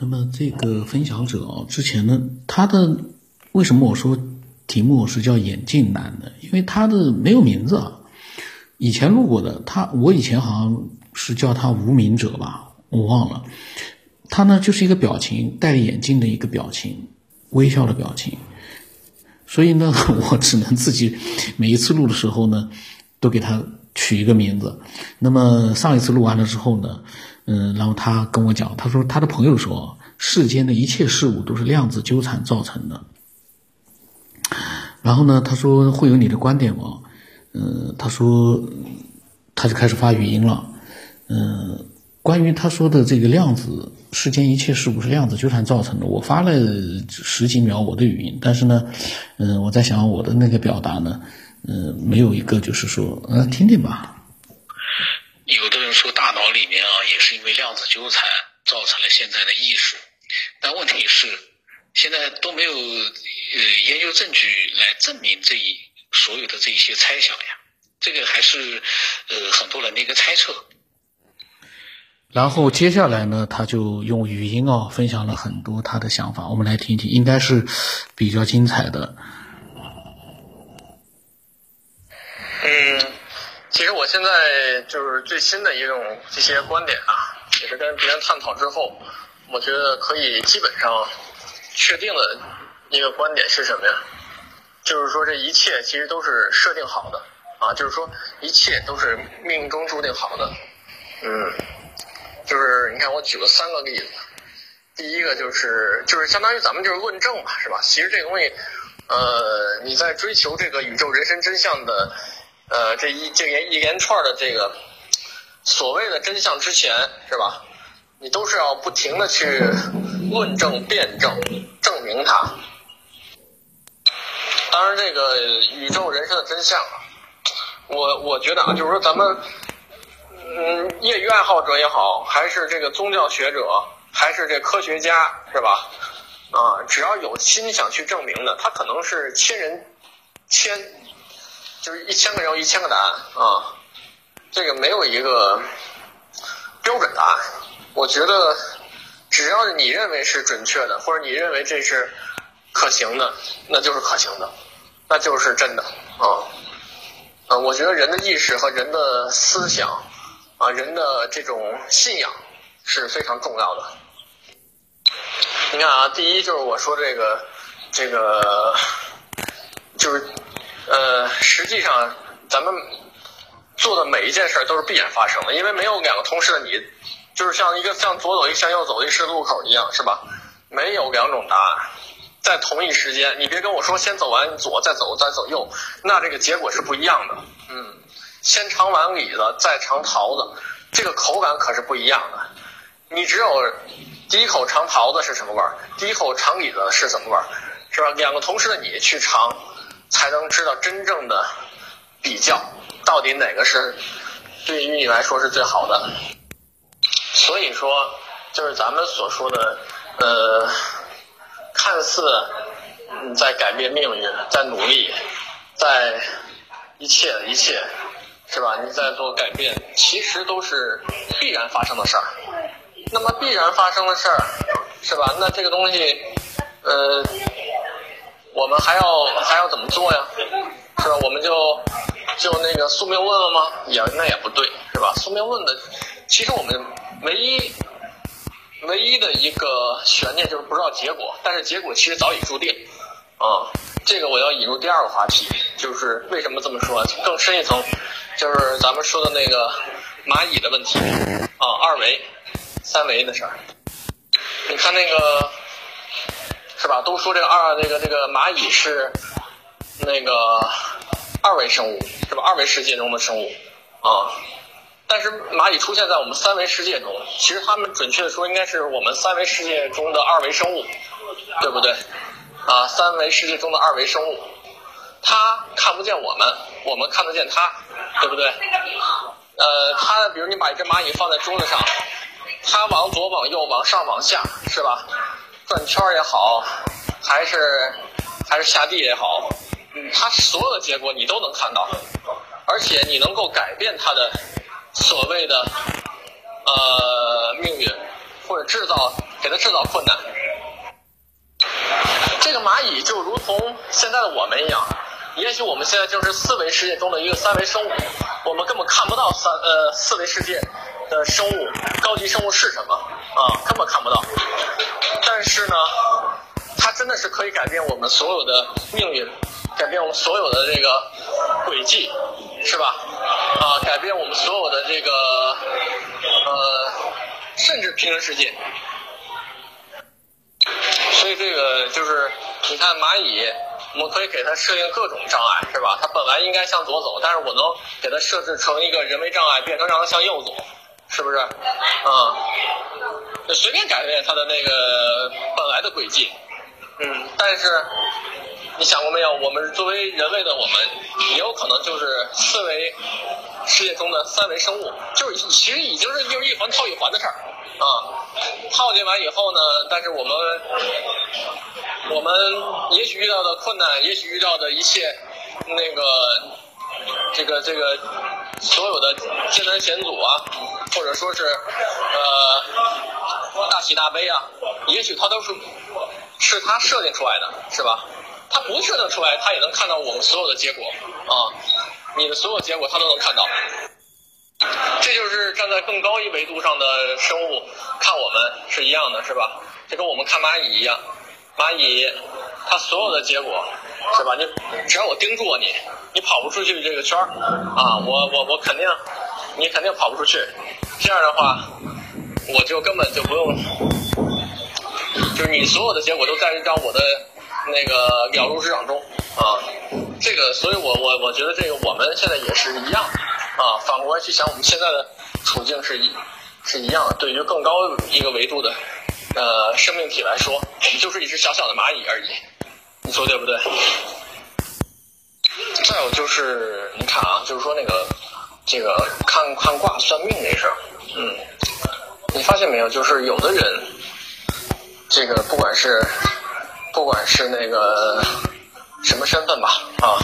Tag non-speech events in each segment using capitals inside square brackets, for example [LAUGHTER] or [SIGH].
那么这个分享者啊，之前呢，他的为什么我说题目是叫眼镜男呢？因为他的没有名字啊。以前录过的他，我以前好像是叫他无名者吧，我忘了。他呢就是一个表情，戴着眼镜的一个表情，微笑的表情。所以呢，[LAUGHS] 我只能自己每一次录的时候呢，都给他取一个名字。那么上一次录完了之后呢，嗯，然后他跟我讲，他说他的朋友说，世间的一切事物都是量子纠缠造成的。然后呢，他说会有你的观点吗？嗯，他说，他就开始发语音了。嗯，关于他说的这个量子世间一切事物是量子纠缠造成的，我发了十几秒我的语音，但是呢，嗯，我在想我的那个表达呢，嗯，没有一个就是说，嗯，听听吧。有的人说大脑里面啊，也是因为量子纠缠造成了现在的艺术，但问题是现在都没有呃研究证据来证明这一。所有的这一些猜想呀，这个还是呃很多人的一个猜测。然后接下来呢，他就用语音哦分享了很多他的想法，我们来听听，应该是比较精彩的。嗯，其实我现在就是最新的一种这些观点啊，也是跟别人探讨之后，我觉得可以基本上确定的一个观点是什么呀？就是说，这一切其实都是设定好的啊！就是说，一切都是命中注定好的。嗯，就是你看，我举了三个例子。第一个就是，就是相当于咱们就是论证嘛，是吧？其实这个东西，呃，你在追求这个宇宙人生真相的，呃，这一这连一连串的这个所谓的真相之前，是吧？你都是要不停的去论证、辩证、证明它。当然，这个宇宙人生的真相，我我觉得啊，就是说咱们，嗯，业余爱好者也好，还是这个宗教学者，还是这科学家，是吧？啊，只要有心想去证明的，他可能是千人千，就是一千个人有一千个答案啊，这个没有一个标准答案。我觉得，只要你认为是准确的，或者你认为这是。可行的，那就是可行的，那就是真的啊！啊，我觉得人的意识和人的思想啊，人的这种信仰是非常重要的。你看啊，第一就是我说这个，这个就是呃，实际上咱们做的每一件事都是必然发生的，因为没有两个同时的你，就是像一个向左走一个向右走的十字路口一样，是吧？没有两种答案。在同一时间，你别跟我说先走完左再走再走右，那这个结果是不一样的。嗯，先尝完李子再尝桃子，这个口感可是不一样的。你只有第一口尝桃子是什么味儿，第一口尝李子是什么味儿，是吧？两个同时的你去尝，才能知道真正的比较到底哪个是对于你来说是最好的。所以说，就是咱们所说的，呃。看似在改变命运，在努力，在一切一切，是吧？你在做改变，其实都是必然发生的事儿。那么必然发生的事儿，是吧？那这个东西，呃，我们还要还要怎么做呀？是吧？我们就就那个宿命论了吗？也那也不对，是吧？宿命论的，其实我们唯一。唯一的一个悬念就是不知道结果，但是结果其实早已注定，啊，这个我要引入第二个话题，就是为什么这么说？更深一层，就是咱们说的那个蚂蚁的问题，啊，二维、三维的事儿。你看那个，是吧？都说这个二这个这个蚂蚁是那个二维生物，是吧？二维世界中的生物，啊。但是蚂蚁出现在我们三维世界中，其实它们准确的说应该是我们三维世界中的二维生物，对不对？啊，三维世界中的二维生物，它看不见我们，我们看得见它，对不对？呃，它比如你把一只蚂蚁放在桌子上，它往左往右往上往下，是吧？转圈也好，还是还是下地也好，它所有的结果你都能看到，而且你能够改变它的。所谓的呃命运，或者制造给他制造困难。这个蚂蚁就如同现在的我们一样，也许我们现在就是四维世界中的一个三维生物，我们根本看不到三呃四维世界的生物高级生物是什么啊，根本看不到。但是呢，它真的是可以改变我们所有的命运，改变我们所有的这个轨迹，是吧？啊，改变我们所有的这个呃，甚至平行世界。所以这个就是，你看蚂蚁，我们可以给它设定各种障碍，是吧？它本来应该向左走，但是我能给它设置成一个人为障碍，变成让它向右走，是不是？啊、就随便改变它的那个本来的轨迹，嗯，但是你想过没有？我们作为人类的我们，也有可能就是四维世界中的三维生物，就是其实已经是就是一环套一环的事儿啊。套进完以后呢，但是我们我们也许遇到的困难，也许遇到的一切那个这个这个所有的艰难险阻啊，或者说是呃大喜大悲啊，也许它都是是他设定出来的，是吧？他不确定出来，他也能看到我们所有的结果啊，你的所有结果他都能看到。这就是站在更高一维度上的生物看我们是一样的，是吧？这跟我们看蚂蚁一样，蚂蚁它所有的结果是吧？你只要我盯住你，你跑不出去这个圈儿啊，我我我肯定你肯定跑不出去。这样的话，我就根本就不用，就是你所有的结果都在让我的那个了如指掌中啊。这个，所以我我我觉得这个我们现在也是一样啊。反过来去想，我们现在的处境是一是一样的。对于更高一个维度的呃生命体来说，我们就是一只小小的蚂蚁而已。你说对不对？再有就是，你看啊，就是说那个这个看看卦算命这事儿，嗯，你发现没有？就是有的人，这个不管是不管是那个什么身份吧，啊，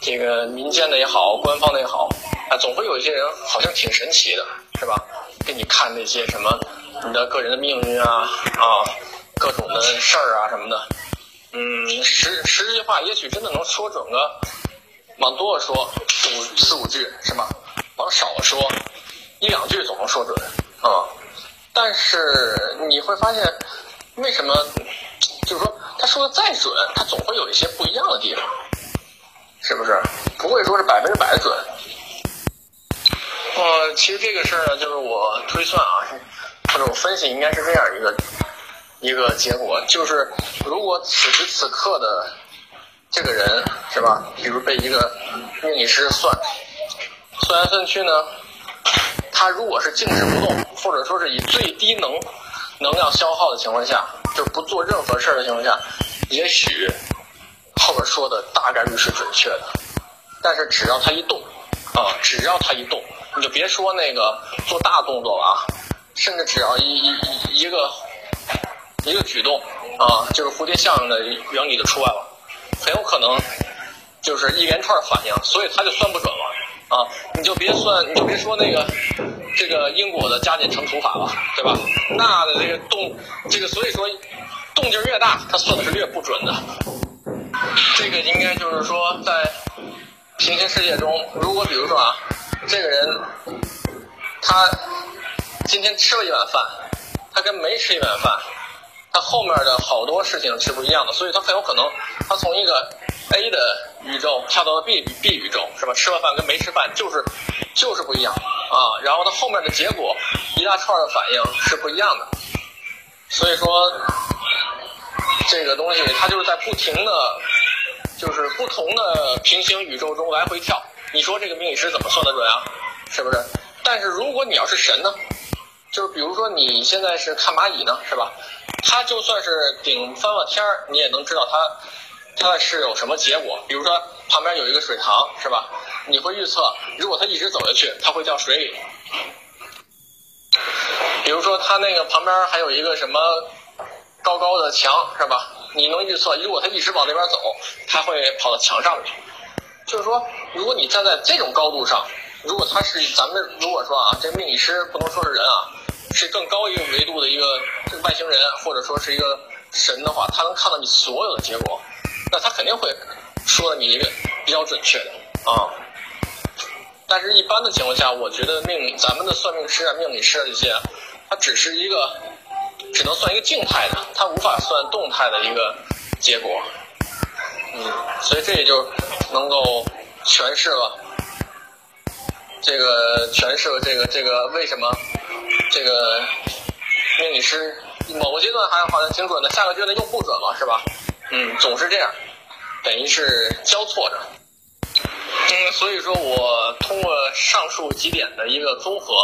这个民间的也好，官方的也好，啊，总会有一些人好像挺神奇的，是吧？给你看那些什么你的个人的命运啊啊，各种的事儿啊什么的，嗯，十十句话也许真的能说准个，往多了说五四五句是吧？往少了说一两句总能说准啊。但是你会发现，为什么说的再准，他总会有一些不一样的地方，是不是？不会说是百分之百准。呃，其实这个事儿呢，就是我推算啊，或者我分析应该是这样一个一个结果，就是如果此时此刻的这个人是吧，比如被一个命理师算，算来算去呢，他如果是静止不动，或者说是以最低能能量消耗的情况下，就是不做任何事儿的情况下，也许后边说的大概率是准确的。但是只要他一动，啊，只要他一动，你就别说那个做大动作了啊，甚至只要一一一一个一个举动啊，就是蝴蝶效应的原理就出来了，很有可能就是一连串反应，所以他就算不准了啊！你就别算，你就别说那个这个因果的加减乘除法了，对吧？那的这个动，这个所以说动静越大，它算的是越不准的。这个应该就是说在平行世界中，如果比如说啊，这个人他今天吃了一碗饭，他跟没吃一碗饭，他后面的好多事情是不一样的，所以他很有可能他从一个 A 的宇宙跳到了 B B 宇宙，是吧？吃了饭跟没吃饭就是就是不一样啊，然后它后面的结果一大串的反应是不一样的，所以说这个东西它就是在不停的。就是不同的平行宇宙中来回跳，你说这个命理师怎么算得准啊？是不是？但是如果你要是神呢，就是比如说你现在是看蚂蚁呢，是吧？它就算是顶翻了天儿，你也能知道它它是有什么结果。比如说旁边有一个水塘，是吧？你会预测，如果它一直走下去，它会掉水里。比如说它那个旁边还有一个什么高高的墙，是吧？你能预测，如果它一直往那边走，它会跑到墙上去。就是说，如果你站在这种高度上，如果他是咱们如果说啊，这命理师不能说是人啊，是更高一个维度的一个外星人，或者说是一个神的话，他能看到你所有的结果，那他肯定会说你一个比较准确的啊。但是，一般的情况下，我觉得命咱们的算命师啊、命理师啊这些，它只是一个只能算一个静态的，它无法算动态的一个结果。嗯，所以这也就能够诠释了这个诠释了这个这个为什么这个命理师某个阶段还好像挺准的，下个阶段又不准了，是吧？嗯，总是这样，等于是交错着。嗯，所以说我通过上述几点的一个综合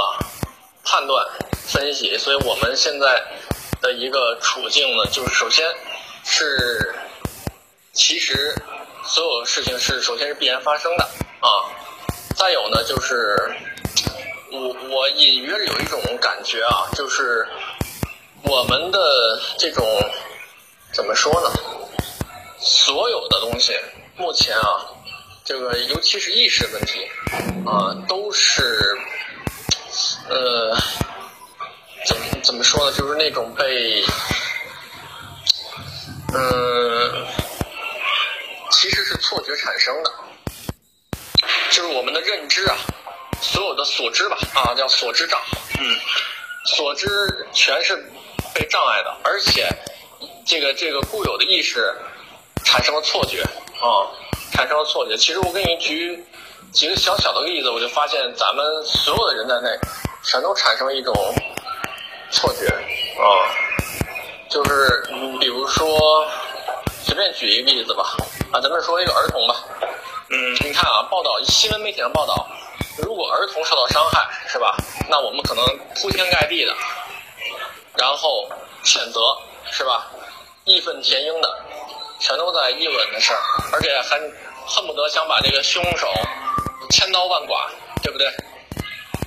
判断分析，所以我们现在的一个处境呢，就是首先是。其实，所有事情是首先是必然发生的啊。再有呢，就是我我隐约有一种感觉啊，就是我们的这种怎么说呢？所有的东西目前啊，这个尤其是意识问题啊，都是呃，怎么怎么说呢？就是那种被嗯。其实是错觉产生的，就是我们的认知啊，所有的所知吧，啊叫所知障，嗯，所知全是被障碍的，而且这个这个固有的意识产生了错觉啊，产生了错觉。其实我给你举几个小小的例子，我就发现咱们所有的人在内，全都产生了一种错觉啊，就是比如说。随便举一个例子吧，啊，咱们说一个儿童吧，嗯，你看啊，报道新闻媒体上报道，如果儿童受到伤害，是吧？那我们可能铺天盖地的，然后谴责，是吧？义愤填膺的，全都在议论的事儿，而且还恨不得想把这个凶手千刀万剐，对不对？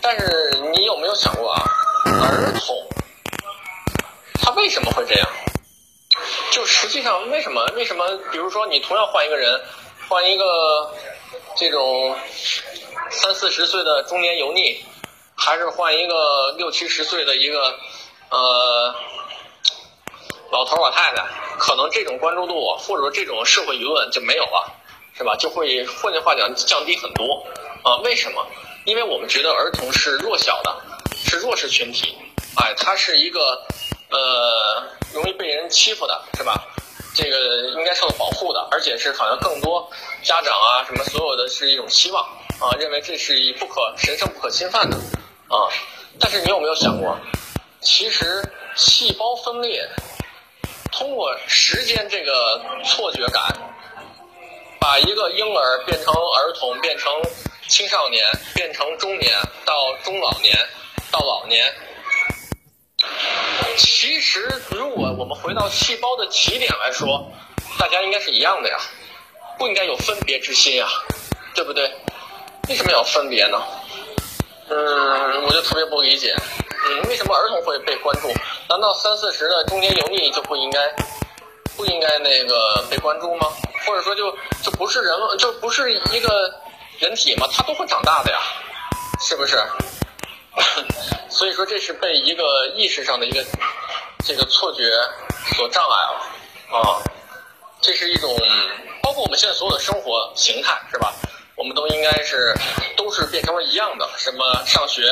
但是你有没有想过啊，儿童他为什么会这样？就实际上，为什么？为什么？比如说，你同样换一个人，换一个这种三四十岁的中年油腻，还是换一个六七十岁的一个呃老头老太太，可能这种关注度或者说这种社会舆论就没有了，是吧？就会换句话讲降低很多啊？为什么？因为我们觉得儿童是弱小的，是弱势群体，哎，他是一个。呃，容易被人欺负的是吧？这个应该受到保护的，而且是好像更多家长啊什么所有的是一种希望啊，认为这是一不可神圣不可侵犯的啊。但是你有没有想过，其实细胞分裂通过时间这个错觉感，把一个婴儿变成儿童，变成青少年，变成中年，到中老年，到老年。其实，如果我们回到细胞的起点来说，大家应该是一样的呀，不应该有分别之心呀，对不对？为什么要分别呢？嗯，我就特别不理解，嗯，为什么儿童会被关注？难道三四十的中年油腻就不应该不应该那个被关注吗？或者说，就就不是人，就不是一个人体吗？他都会长大的呀，是不是？[LAUGHS] 所以说，这是被一个意识上的一个这个错觉所障碍了啊！这是一种，包括我们现在所有的生活形态，是吧？我们都应该是都是变成了一样的，什么上学、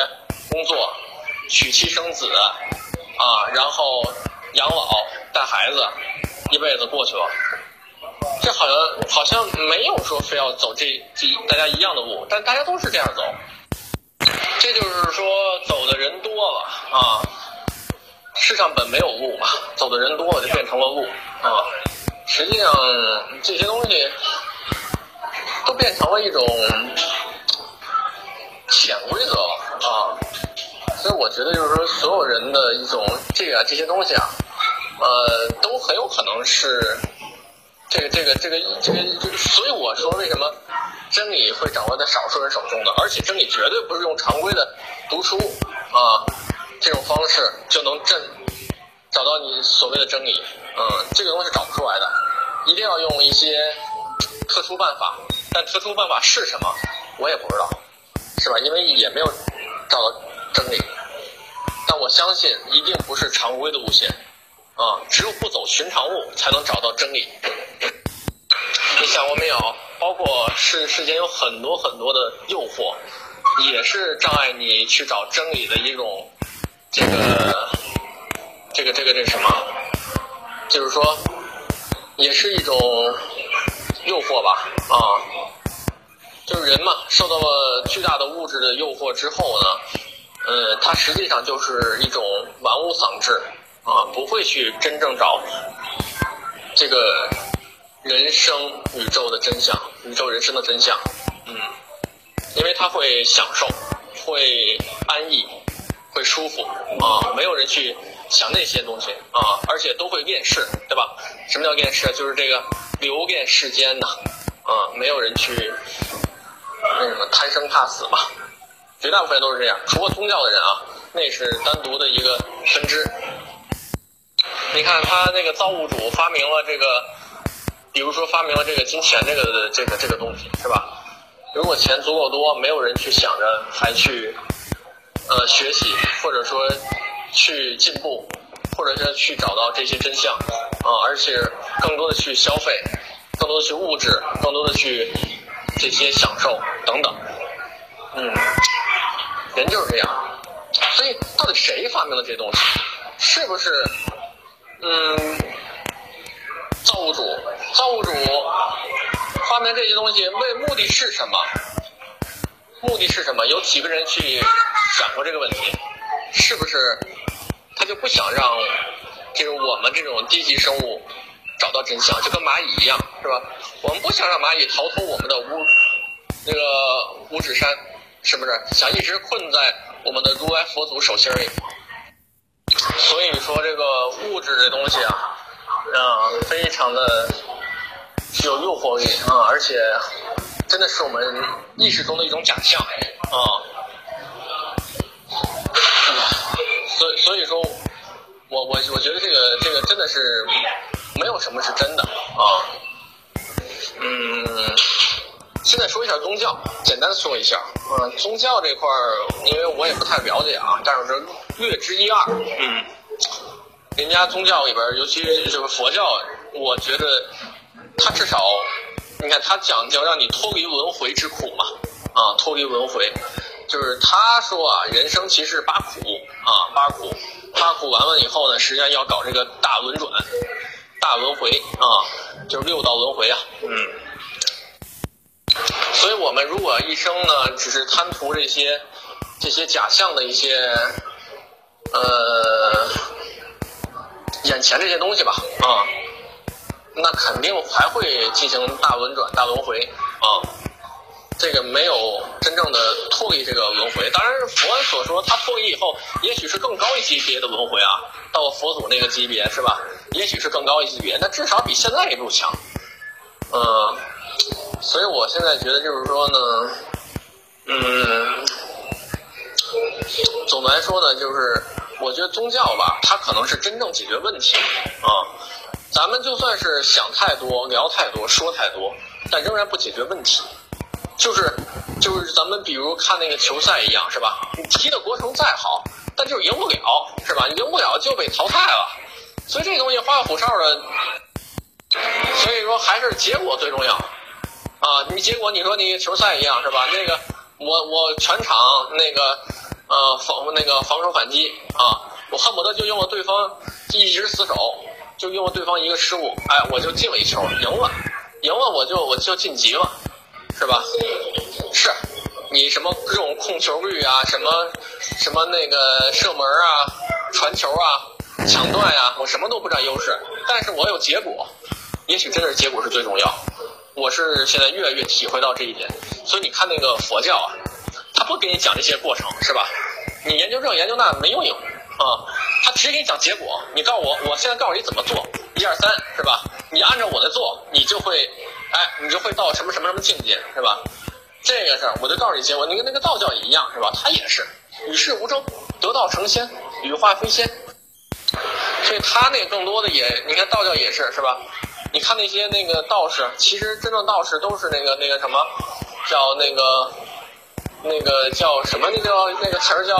工作、娶妻生子啊，然后养老、带孩子，一辈子过去了。这好像好像没有说非要走这这大家一样的路，但大家都是这样走。这就是说，走的人多了啊，世上本没有路嘛，走的人多了就变成了路啊。实际上这些东西都变成了一种潜规则。那我觉得就是说，所有人的一种这个这些东西啊，呃，都很有可能是这个这个这个这个这个，所以我说为什么？真理会掌握在少数人手中的，而且真理绝对不是用常规的读书啊这种方式就能证找到你所谓的真理。嗯，这个东西找不出来的，一定要用一些特殊办法。但特殊办法是什么，我也不知道，是吧？因为也没有找到真理。但我相信一定不是常规的路线，啊，只有不走寻常路，才能找到真理。你想过没有？包括世世间有很多很多的诱惑，也是障碍你去找真理的一种，这个，这个这个这什么？就是说，也是一种诱惑吧，啊，就是人嘛，受到了巨大的物质的诱惑之后呢，呃，他实际上就是一种玩物丧志，啊，不会去真正找这个。人生宇宙的真相，宇宙人生的真相，嗯，因为他会享受，会安逸，会舒服啊，没有人去想那些东西啊，而且都会厌世，对吧？什么叫厌世？就是这个流恋世间呐，啊，没有人去那什么贪生怕死嘛，绝大部分都是这样，除了宗教的人啊，那是单独的一个分支。你看他那个造物主发明了这个。比如说发明了这个金钱这个这个这个东西是吧？如果钱足够多，没有人去想着还去呃学习，或者说去进步，或者是去找到这些真相啊，而且更多的去消费，更多的去物质，更多的去这些享受等等。嗯，人就是这样。所以到底谁发明了这东西？是不是嗯？造物主，造物主发明这些东西为目的是什么？目的是什么？有几个人去想过这个问题？是不是他就不想让这种我们这种低级生物找到真相，就跟蚂蚁一样，是吧？我们不想让蚂蚁逃脱我们的五那个五指山，是不是？想一直困在我们的如来佛祖手心里。所以说，这个物质这东西啊。嗯，非常的具有诱惑力啊，而且真的是我们意识中的一种假象啊。所所以说，我我我觉得这个这个真的是没有什么是真的啊。嗯，现在说一下宗教，简单说一下。嗯，宗教这块儿，因为我也不太了解啊，但是略知一二。嗯。人家宗教里边，尤其是这个佛教，我觉得他至少，你看他讲究让你脱离轮回之苦嘛，啊，脱离轮回，就是他说啊，人生其实八苦啊，八苦，八苦完了以后呢，实际上要搞这个大轮转，大轮回啊，就是六道轮回啊，嗯，所以我们如果一生呢，只是贪图这些这些假象的一些，呃。眼前这些东西吧，啊，那肯定还会进行大轮转、大轮回啊。这个没有真正的脱离这个轮回。当然，佛所说他脱离以后，也许是更高一级别的轮回啊，到佛祖那个级别是吧？也许是更高一级别，那至少比现在一路强。嗯，所以我现在觉得就是说呢，嗯，总的来说呢，就是。我觉得宗教吧，它可能是真正解决问题啊。咱们就算是想太多、聊太多、说太多，但仍然不解决问题。就是就是咱们比如看那个球赛一样，是吧？你踢的过程再好，但就是赢不了，是吧？赢不了就被淘汰了。所以这东西花里胡哨的，所以说还是结果最重要啊。你结果你说你球赛一样，是吧？那个我我全场那个。呃，防那个防守反击啊，我恨不得就用了对方一直死守，就用了对方一个失误，哎，我就进了一球，赢了，赢了我就我就晋级了，是吧？是，你什么各种控球率啊，什么什么那个射门啊、传球啊、抢断呀，我什么都不占优势，但是我有结果，也许真的是结果是最重要。我是现在越来越体会到这一点，所以你看那个佛教啊。他不给你讲这些过程是吧？你研究这研究那没用啊！他直接给你讲结果。你告诉我，我现在告诉你怎么做，一二三，是吧？你按照我的做，你就会，哎，你就会到什么什么什么境界，是吧？这个事儿我就告诉你结果。你跟那个道教也一样，是吧？他也是与世无争，得道成仙，羽化飞仙。所以他那更多的也，你看道教也是，是吧？你看那些那个道士，其实真正道士都是那个那个什么，叫那个。那个叫什么？那叫那个词儿叫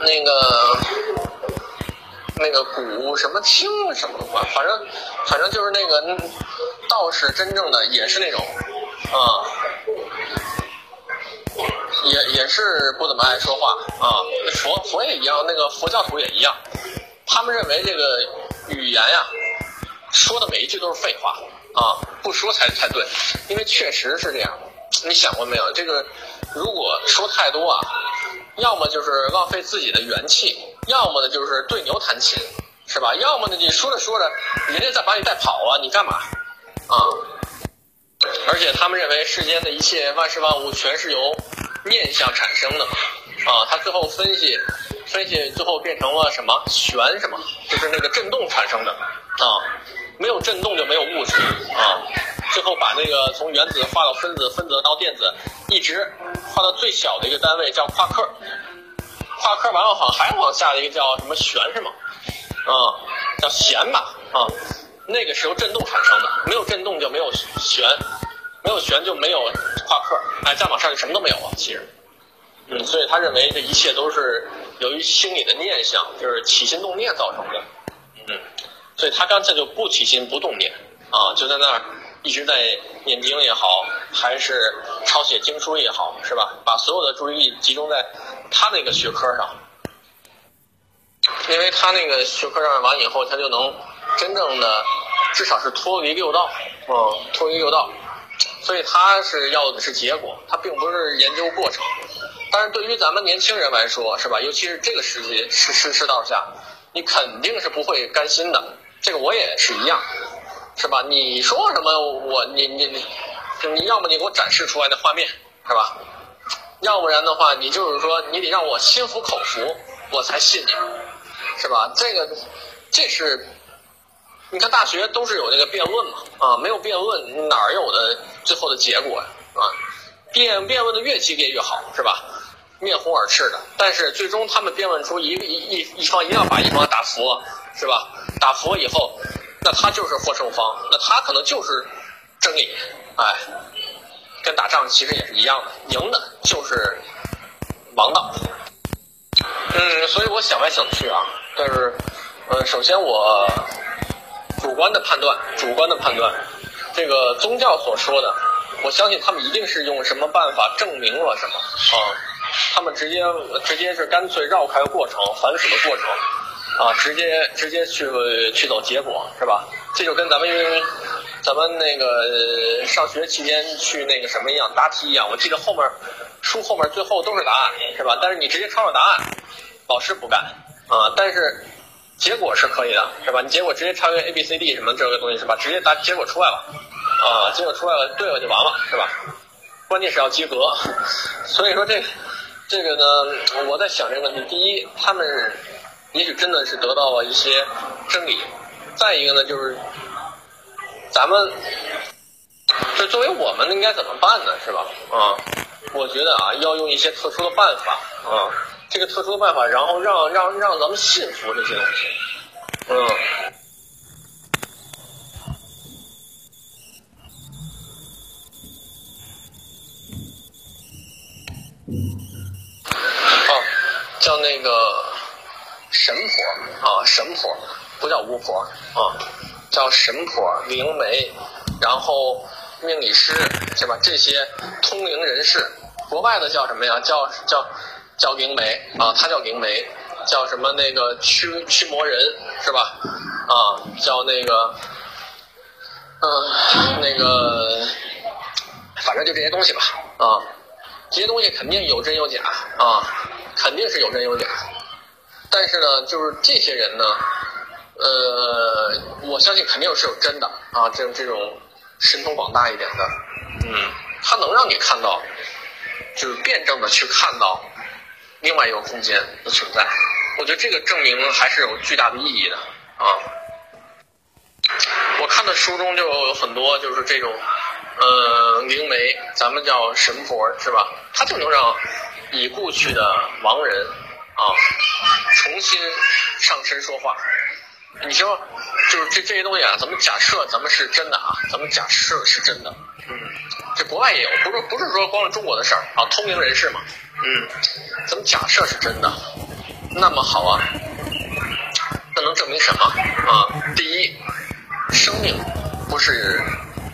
那个那个古什么清什么的，反正反正就是那个道士真正的也是那种啊，也也是不怎么爱说话啊。佛佛也一样，那个佛教徒也一样，他们认为这个语言呀，说的每一句都是废话啊，不说才才对，因为确实是这样。你想过没有？这个如果说太多啊，要么就是浪费自己的元气，要么呢就是对牛弹琴，是吧？要么呢你说着说着，人家再把你带跑啊，你干嘛？啊！而且他们认为世间的一切万事万物全是由念想产生的嘛，啊，他最后分析分析，最后变成了什么玄什么，就是那个震动产生的啊，没有振动就没有物质啊。最后把那个从原子化到分子，分子到电子，一直化到最小的一个单位叫夸克。夸克完了，好像还往下的一个叫什么弦是吗？啊，叫弦吧啊。那个是由振动产生的，没有振动就没有弦，没有弦就没有夸克。哎，再往上就什么都没有了。其实，嗯，所以他认为这一切都是由于心理的念想，就是起心动念造成的。嗯，所以他干脆就不起心不动念啊，就在那儿。一直在念经也好，还是抄写经书也好，是吧？把所有的注意力集中在他那个学科上，因为他那个学科上完以后，他就能真正的，至少是脱离六道，嗯，脱离六道。所以他是要的是结果，他并不是研究过程。但是对于咱们年轻人来说，是吧？尤其是这个时期世世世道下，你肯定是不会甘心的。这个我也是一样。是吧？你说什么我你你你，你要么你给我展示出来的画面，是吧？要不然的话，你就是说你得让我心服口服，我才信你，是吧？这个这是，你看大学都是有那个辩论嘛，啊，没有辩论哪有的最后的结果呀？啊，辩辩论的越激烈越好，是吧？面红耳赤的，但是最终他们辩论出一一一一方一定要把一方打服，是吧？打服以后。那他就是获胜方，那他可能就是真理，哎，跟打仗其实也是一样的，赢的就是王道。嗯，所以我想来想去啊，但是，呃，首先我主观的判断，主观的判断，这个宗教所说的，我相信他们一定是用什么办法证明了什么啊？他们直接直接是干脆绕开过程，反腐的过程。啊，直接直接去去走结果是吧？这就跟咱们咱们那个上学期间去那个什么一样答题一样。我记得后面书后面最后都是答案是吧？但是你直接抄上答案，老师不干啊。但是结果是可以的是吧？你结果直接抄个 A B C D 什么这个东西是吧？直接答结果出来了啊，结果出来了对了就完了是吧？关键是要及格。[LAUGHS] 所以说这这个呢，我在想这个问题。第一，他们。也许真的是得到了一些真理。再一个呢，就是咱们这作为我们应该怎么办呢？是吧？啊，我觉得啊，要用一些特殊的办法啊，这个特殊的办法，然后让让让咱们信服这些东西。嗯。哦，叫那个。神婆啊，神婆不叫巫婆啊，叫神婆、灵媒，然后命理师是吧？这些通灵人士，国外的叫什么呀？叫叫叫灵媒啊，他叫灵媒，叫什么那个驱驱魔人是吧？啊，叫那个嗯那个，反正就这些东西吧啊，这些东西肯定有真有假啊，肯定是有真有假。但是呢，就是这些人呢，呃，我相信肯定是有真的啊，这种这种神通广大一点的，嗯，他能让你看到，就是辩证的去看到另外一个空间的存在。我觉得这个证明还是有巨大的意义的啊。我看的书中就有很多就是这种，呃，灵媒，咱们叫神婆是吧？他就能让已故去的亡人。啊，重新上身说话，你说就是这这些东西啊，咱们假设咱们是真的啊，咱们假设是真的，嗯，这国外也有，不是不是说光是中国的事儿啊，通灵人士嘛，嗯，咱们假设是真的，那么好啊，那能证明什么啊？第一，生命不是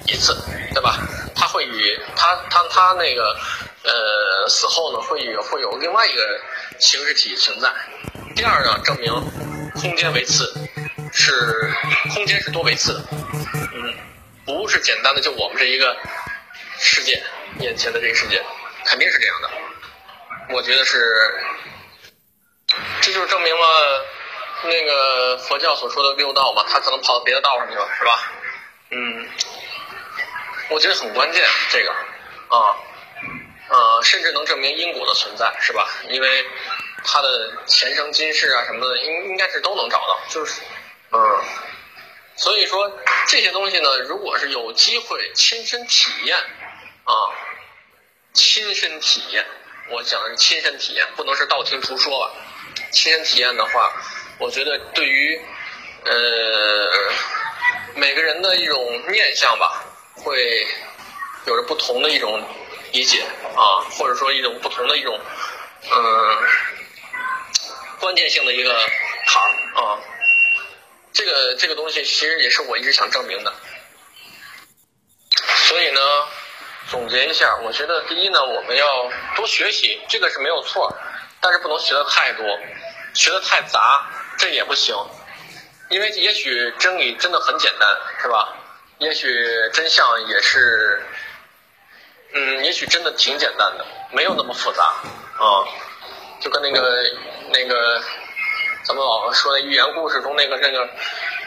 一次，对吧？他会与他他他那个呃死后呢，会与会有另外一个形式体存在。第二呢，证明空间维次是空间是多维次的，嗯，不是简单的就我们这一个世界眼前的这个世界，肯定是这样的。我觉得是，这就是证明了那个佛教所说的六道嘛，他可能跑到别的道上去了，是吧？嗯，我觉得很关键这个啊，呃，甚至能证明因果的存在，是吧？因为他的前生今世啊什么的，应应该是都能找到，就是嗯，所以说这些东西呢，如果是有机会亲身体验啊，亲身体验。我讲的是亲身体验，不能是道听途说吧。亲身体验的话，我觉得对于呃每个人的一种面相吧，会有着不同的一种理解啊，或者说一种不同的一种嗯关键性的一个坎儿啊。这个这个东西其实也是我一直想证明的，所以呢。总结一下，我觉得第一呢，我们要多学习，这个是没有错，但是不能学的太多，学的太杂，这也不行。因为也许真理真的很简单，是吧？也许真相也是，嗯，也许真的挺简单的，没有那么复杂啊。就跟那个那个咱们老说的寓言故事中那个那个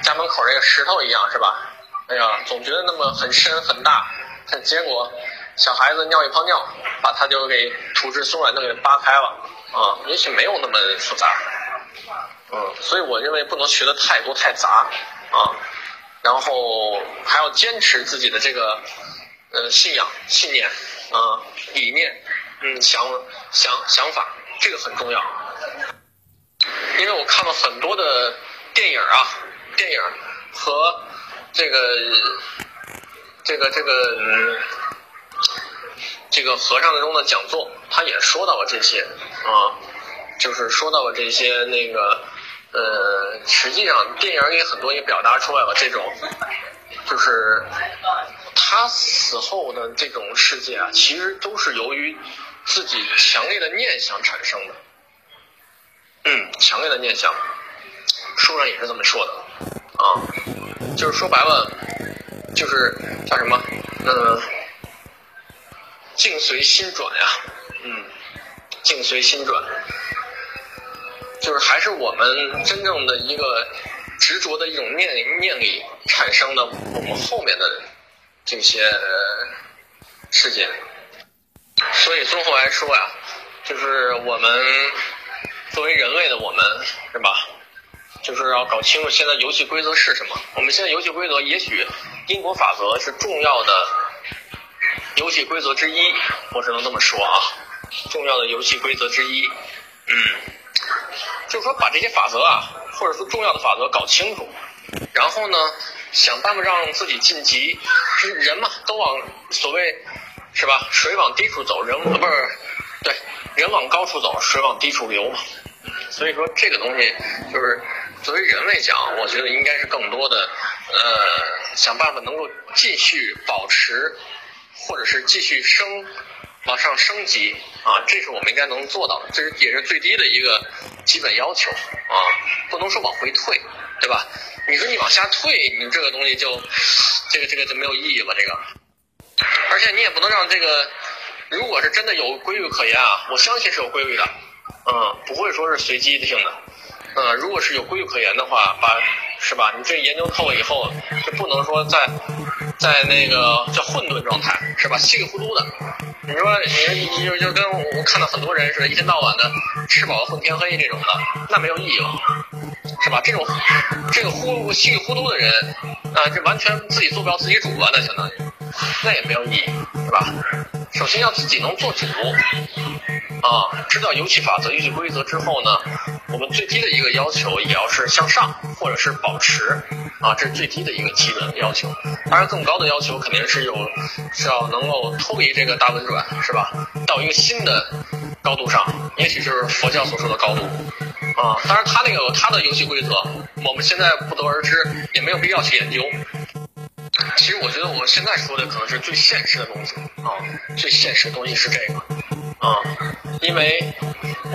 家门口那个石头一样，是吧？哎呀，总觉得那么很深很大。但结果，小孩子尿一泡尿，把它就给土质松软的给扒开了啊！也许没有那么复杂，嗯，所以我认为不能学的太多太杂啊，然后还要坚持自己的这个呃信仰信念啊理念嗯想想想法，这个很重要，因为我看了很多的电影啊，电影和这个。这个这个嗯，这个和尚中的讲座，他也说到了这些啊，就是说到了这些那个呃，实际上电影里很多也表达出来了这种，就是他死后的这种世界啊，其实都是由于自己强烈的念想产生的，嗯，强烈的念想，书上也是这么说的啊，就是说白了。就是叫什么？嗯，境随心转呀，嗯，境随心转，就是还是我们真正的一个执着的一种念念力产生的我们后面的这些事件。所以综合来说呀，就是我们作为人类的我们，是吧？就是要搞清楚现在游戏规则是什么。我们现在游戏规则，也许因果法则是重要的游戏规则之一，我只能这么说啊，重要的游戏规则之一。嗯，就是说把这些法则啊，或者说重要的法则搞清楚，然后呢，想办法让自己晋级。人嘛，都往所谓是吧？水往低处走，人不是对，人往高处走，水往低处流嘛。所以说这个东西就是。作为人类讲，我觉得应该是更多的，呃，想办法能够继续保持，或者是继续升，往上升级啊，这是我们应该能做到的，这是也是最低的一个基本要求啊，不能说往回退，对吧？你说你往下退，你这个东西就，这个这个就没有意义了，这个，而且你也不能让这个，如果是真的有规律可言啊，我相信是有规律的，嗯，不会说是随机性的。嗯，如果是有规律可言的话，把是吧？你这研究透了以后，就不能说在在那个叫混沌状态，是吧？稀里糊涂的。你说你你就就跟我看到很多人似的，一天到晚的吃饱了混天黑这种的，那没有意义了，是吧？这种这个糊稀里糊涂的人啊，这完全自己做不了自己主了，那相当于那也没有意义，是吧？首先要自己能做主。啊，知道游戏法则、游戏规则之后呢，我们最低的一个要求也要是向上，或者是保持，啊，这是最低的一个基本要求。当然，更高的要求肯定是有，是要能够脱离这个大轮转，是吧？到一个新的高度上，也许就是佛教所说的高度。啊。当然，他那个他的游戏规则，我们现在不得而知，也没有必要去研究。其实我觉得我现在说的可能是最现实的东西啊，最现实的东西是这个啊，因为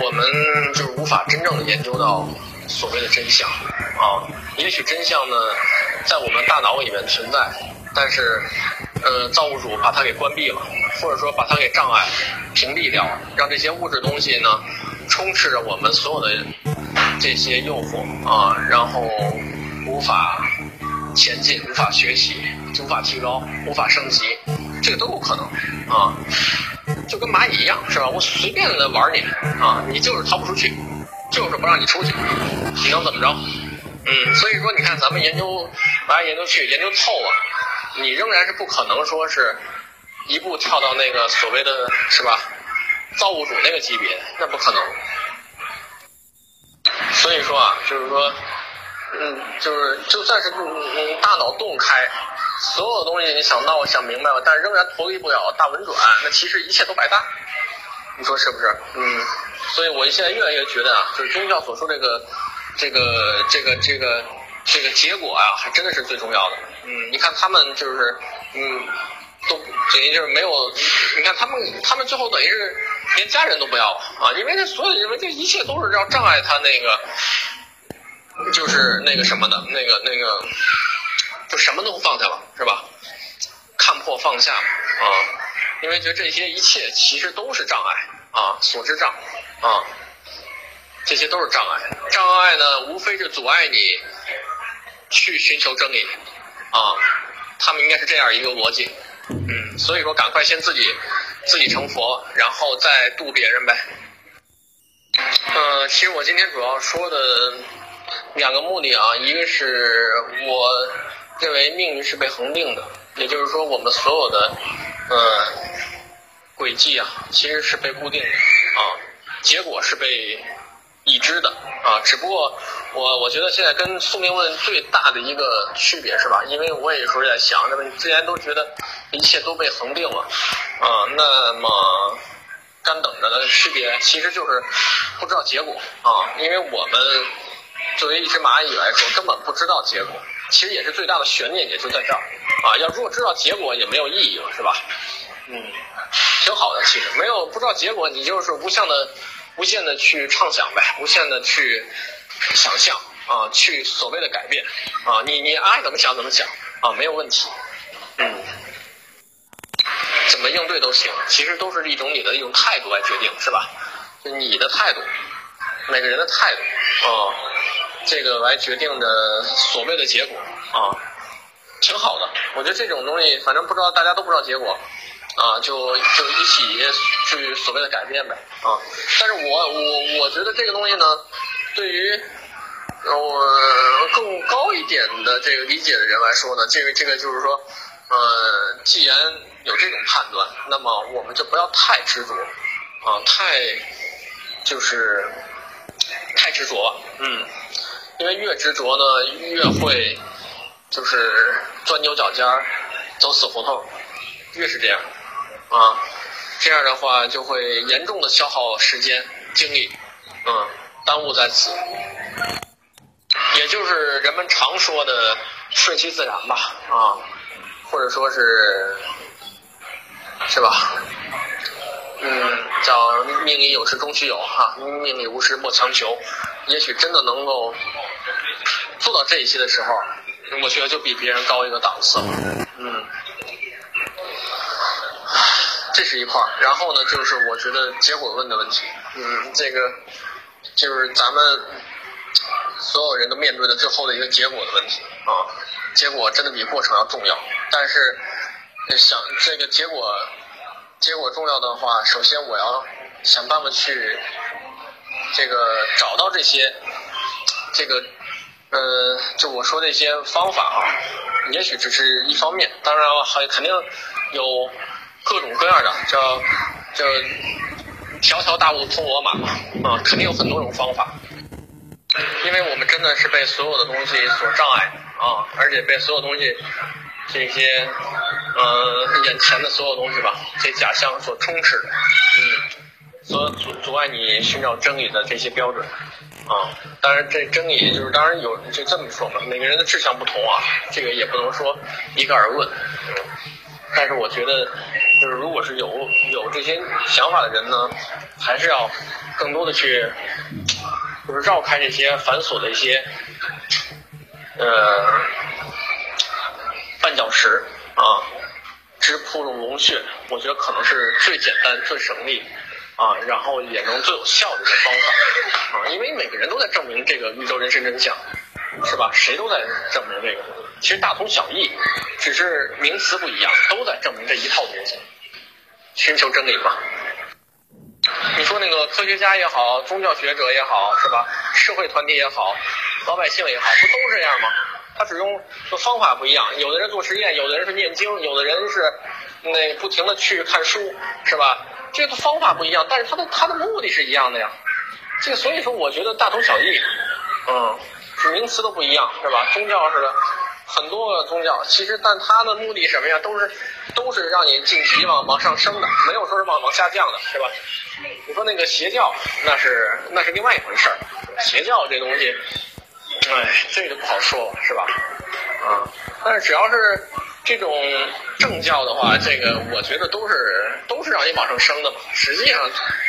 我们就是无法真正的研究到所谓的真相啊。也许真相呢，在我们大脑里面存在，但是呃，造物主把它给关闭了，或者说把它给障碍、屏蔽掉了，让这些物质东西呢充斥着我们所有的这些诱惑啊，然后无法。前进无法学习，无法提高，无法升级，这个都有可能啊，就跟蚂蚁一样，是吧？我随便的玩你啊，你就是逃不出去，就是不让你出去，你能怎么着？嗯，所以说你看，咱们研究来研究去，研究透了，你仍然是不可能说是一步跳到那个所谓的，是吧？造物主那个级别，那不可能。所以说啊，就是说。嗯，就是就算是嗯大脑洞开，所有东西你想闹想明白了，但仍然脱离不了大轮转，那其实一切都白搭，你说是不是？嗯，所以我现在越来越觉得啊，就是宗教所说这个这个这个这个这个结果啊，还真的是最重要的。嗯，你看他们就是嗯都等于就是没有，你看他们他们最后等于是连家人都不要了啊，因为这所有因为这一切都是要障碍他那个。就是那个什么的，那个那个，就什么都放下了，是吧？看破放下啊，因为觉得这些一切其实都是障碍啊，所知障啊，这些都是障碍。障碍呢，无非是阻碍你去寻求真理啊。他们应该是这样一个逻辑，嗯，所以说赶快先自己自己成佛，然后再渡别人呗。嗯，其实我今天主要说的。两个目的啊，一个是我认为命运是被恒定的，也就是说我们所有的呃轨迹啊，其实是被固定的啊，结果是被已知的啊。只不过我我觉得现在跟宿命论最大的一个区别是吧？因为我也有时候在想，那么你既然都觉得一切都被恒定了啊，那么干等着的区别其实就是不知道结果啊，因为我们。作为一只蚂蚁来说，根本不知道结果，其实也是最大的悬念，也就在这儿啊。要如果知道结果，也没有意义了，是吧？嗯，挺好的，其实没有不知道结果，你就是无限的、无限的去畅想呗，无限的去想象啊，去所谓的改变啊，你你爱怎么想怎么想啊，没有问题，嗯，怎么应对都行，其实都是一种你的一种态度来决定，是吧？就你的态度，每个人的态度啊。这个来决定的所谓的结果啊，挺好的。我觉得这种东西，反正不知道大家都不知道结果啊，就就一起去所谓的改变呗啊。但是我我我觉得这个东西呢，对于我更高一点的这个理解的人来说呢，这个这个就是说，呃，既然有这种判断，那么我们就不要太执着啊，太就是太执着，嗯。因为越执着呢，越会就是钻牛角尖儿，走死胡同，越是这样啊，这样的话就会严重的消耗时间精力，嗯，耽误在此，也就是人们常说的顺其自然吧，啊，或者说是是吧？嗯，叫命里有时终须有哈，命里无时莫强求。也许真的能够做到这一些的时候，我觉得就比别人高一个档次了。嗯，这是一块儿。然后呢，就是我觉得结果论的问题。嗯，这个就是咱们所有人都面对的最后的一个结果的问题啊。结果真的比过程要重要。但是想这个结果。结果重要的话，首先我要想办法去这个找到这些这个呃，就我说那些方法啊，也许只是一方面，当然，还肯定有各种各样的，叫叫条条大路通罗马嘛，啊，肯定有很多种方法，因为我们真的是被所有的东西所障碍啊，而且被所有东西。这些，呃，眼前的所有东西吧，这假象所充斥的，嗯，所阻阻碍你寻找真理的这些标准。啊，当然这争议就是当然有就这么说嘛，每个人的志向不同啊，这个也不能说一概而论。但是我觉得就是如果是有有这些想法的人呢，还是要更多的去就是绕开这些繁琐的一些呃绊脚石啊，直扑龙穴，我觉得可能是最简单、最省力。啊，然后也能最有效的一个方法啊，因为每个人都在证明这个宇宙人生真相，是吧？谁都在证明这个，其实大同小异，只是名词不一样，都在证明这一套东西，寻求真理嘛。你说那个科学家也好，宗教学者也好，是吧？社会团体也好，老百姓也好，不都这样吗？他只用的方法不一样，有的人做实验，有的人是念经，有的人是那不停的去看书，是吧？这个方法不一样，但是他的他的目的是一样的呀。这个所以说，我觉得大同小异，嗯，名词都不一样，是吧？宗教似的，很多个宗教，其实但它的目的什么呀？都是都是让你晋级往往上升的，没有说是往往下降的，是吧？你说那个邪教，那是那是另外一回事儿。邪教这东西，哎，这个不好说，是吧？啊，但是只要是。这种政教的话，这个我觉得都是都是让你往上升的嘛，实际上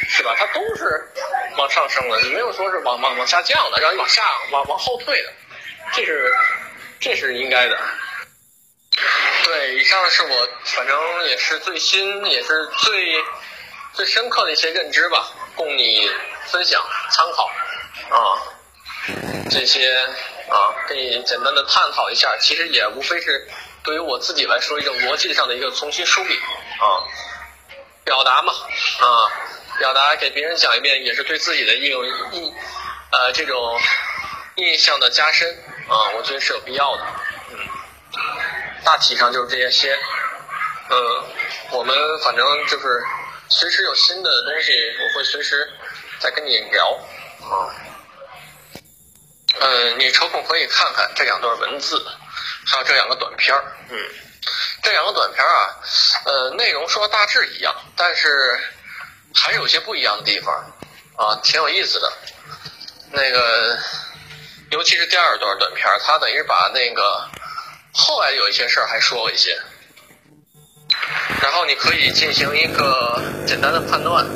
是吧？它都是往上升的，没有说是往往往下降的，让你往下往往后退的，这是这是应该的。对，以上是我反正也是最新也是最最深刻的一些认知吧，供你分享参考啊，这些啊可以简单的探讨一下，其实也无非是。对于我自己来说，一个逻辑上的一个重新梳理啊，表达嘛啊，表达给别人讲一遍，也是对自己的一种印呃这种印象的加深啊，我觉得是有必要的。嗯，大体上就是这些。嗯，我们反正就是随时有新的东西，我会随时再跟你聊啊。嗯，你抽空可以看看这两段文字。还有这两个短片儿，嗯，这两个短片儿啊，呃，内容说大致一样，但是还是有些不一样的地方，啊，挺有意思的。那个，尤其是第二段短片儿，它等于把那个后来有一些事儿还说了一些，然后你可以进行一个简单的判断，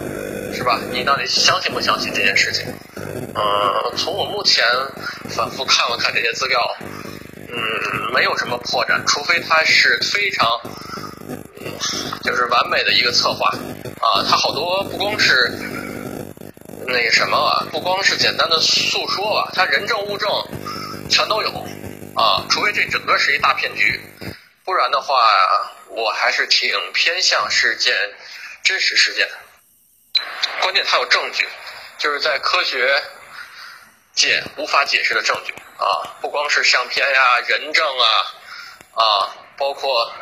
是吧？你到底相信不相信这件事情？嗯，从我目前反复看了看这些资料。嗯，没有什么破绽，除非它是非常，就是完美的一个策划啊。它好多不光是那个什么啊，不光是简单的诉说吧，它人证物证全都有啊。除非这整个是一大骗局，不然的话，我还是挺偏向是件真实事件。关键它有证据，就是在科学界无法解释的证据。啊，不光是相片呀、人证啊，啊，包括，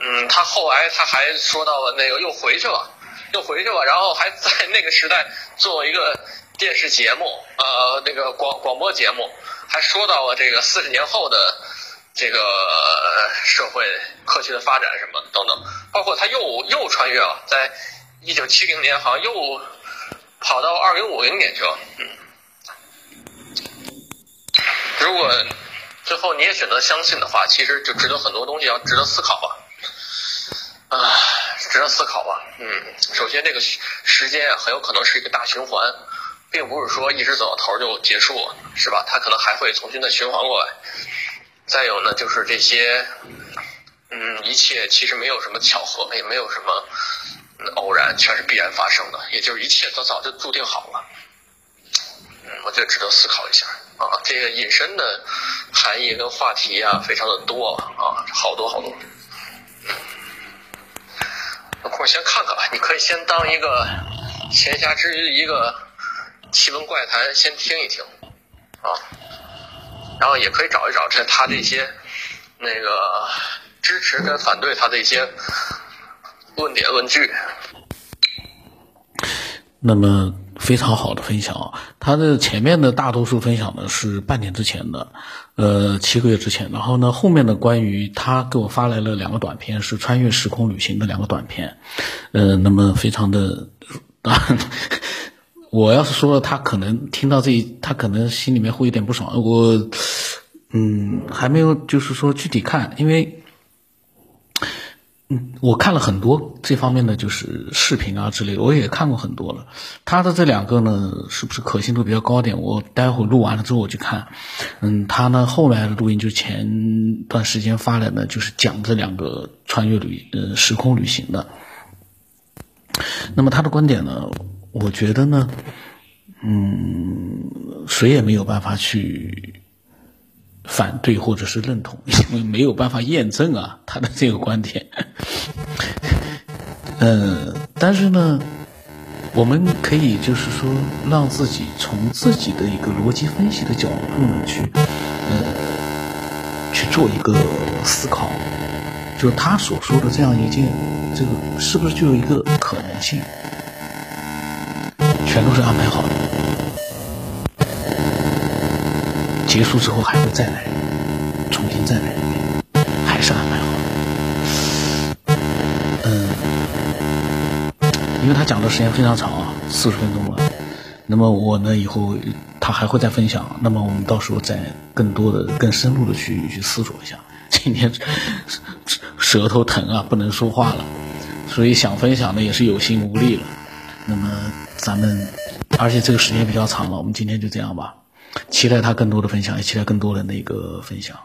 嗯，他后来他还说到了那个又回去了，又回去了，然后还在 [LAUGHS] 那个时代做一个电视节目，呃，那个广广播节目，还说到了这个四十年后的这个社会科学的发展什么等等，包括他又又穿越了，在一九七零年好像又跑到二零五零年去了，嗯。如果最后你也选择相信的话，其实就值得很多东西要值得思考吧，啊，值得思考吧。嗯，首先这个时间，很有可能是一个大循环，并不是说一直走到头就结束，是吧？它可能还会重新的循环过来。再有呢，就是这些，嗯，一切其实没有什么巧合，也没有什么偶然，全是必然发生的，也就是一切都早就注定好了。嗯，我觉得值得思考一下。啊，这个隐身的含义跟话题啊，非常的多啊，好多好多。有空先看看吧，你可以先当一个闲暇之余一个奇闻怪谈，先听一听啊，然后也可以找一找这他这些那个支持跟反对他的一些论点论据。那么。非常好的分享啊！他的前面的大多数分享呢是半年之前的，呃，七个月之前。然后呢，后面的关于他给我发来了两个短片，是穿越时空旅行的两个短片，呃，那么非常的，[LAUGHS] 我要是说了，他可能听到这一，他可能心里面会有点不爽。我，嗯，还没有就是说具体看，因为，嗯，我看了很多这方面的就是视频啊之类的，我也看过很多了。他的这两个呢，是不是可信度比较高点？我待会录完了之后我去看。嗯，他呢后来的录音就前段时间发来的，就是讲这两个穿越旅呃时空旅行的。那么他的观点呢？我觉得呢，嗯，谁也没有办法去反对或者是认同，[LAUGHS] 因为没有办法验证啊 [LAUGHS] 他的这个观点。嗯，[LAUGHS] 但是呢，我们可以就是说，让自己从自己的一个逻辑分析的角度呢去，呃，去做一个思考，就他所说的这样一件，这个是不是就有一个可能性？全都是安排好的，结束之后还会再来，重新再来，还是安排好的。嗯，因为他讲的时间非常长啊，四十分钟了。那么我呢，以后他还会再分享，那么我们到时候再更多的、更深入的去去思索一下。[LAUGHS] 今天舌头疼啊，不能说话了，所以想分享的也是有心无力了。那么。咱们，而且这个时间比较长了，我们今天就这样吧。期待他更多的分享也期待更多的那个分享。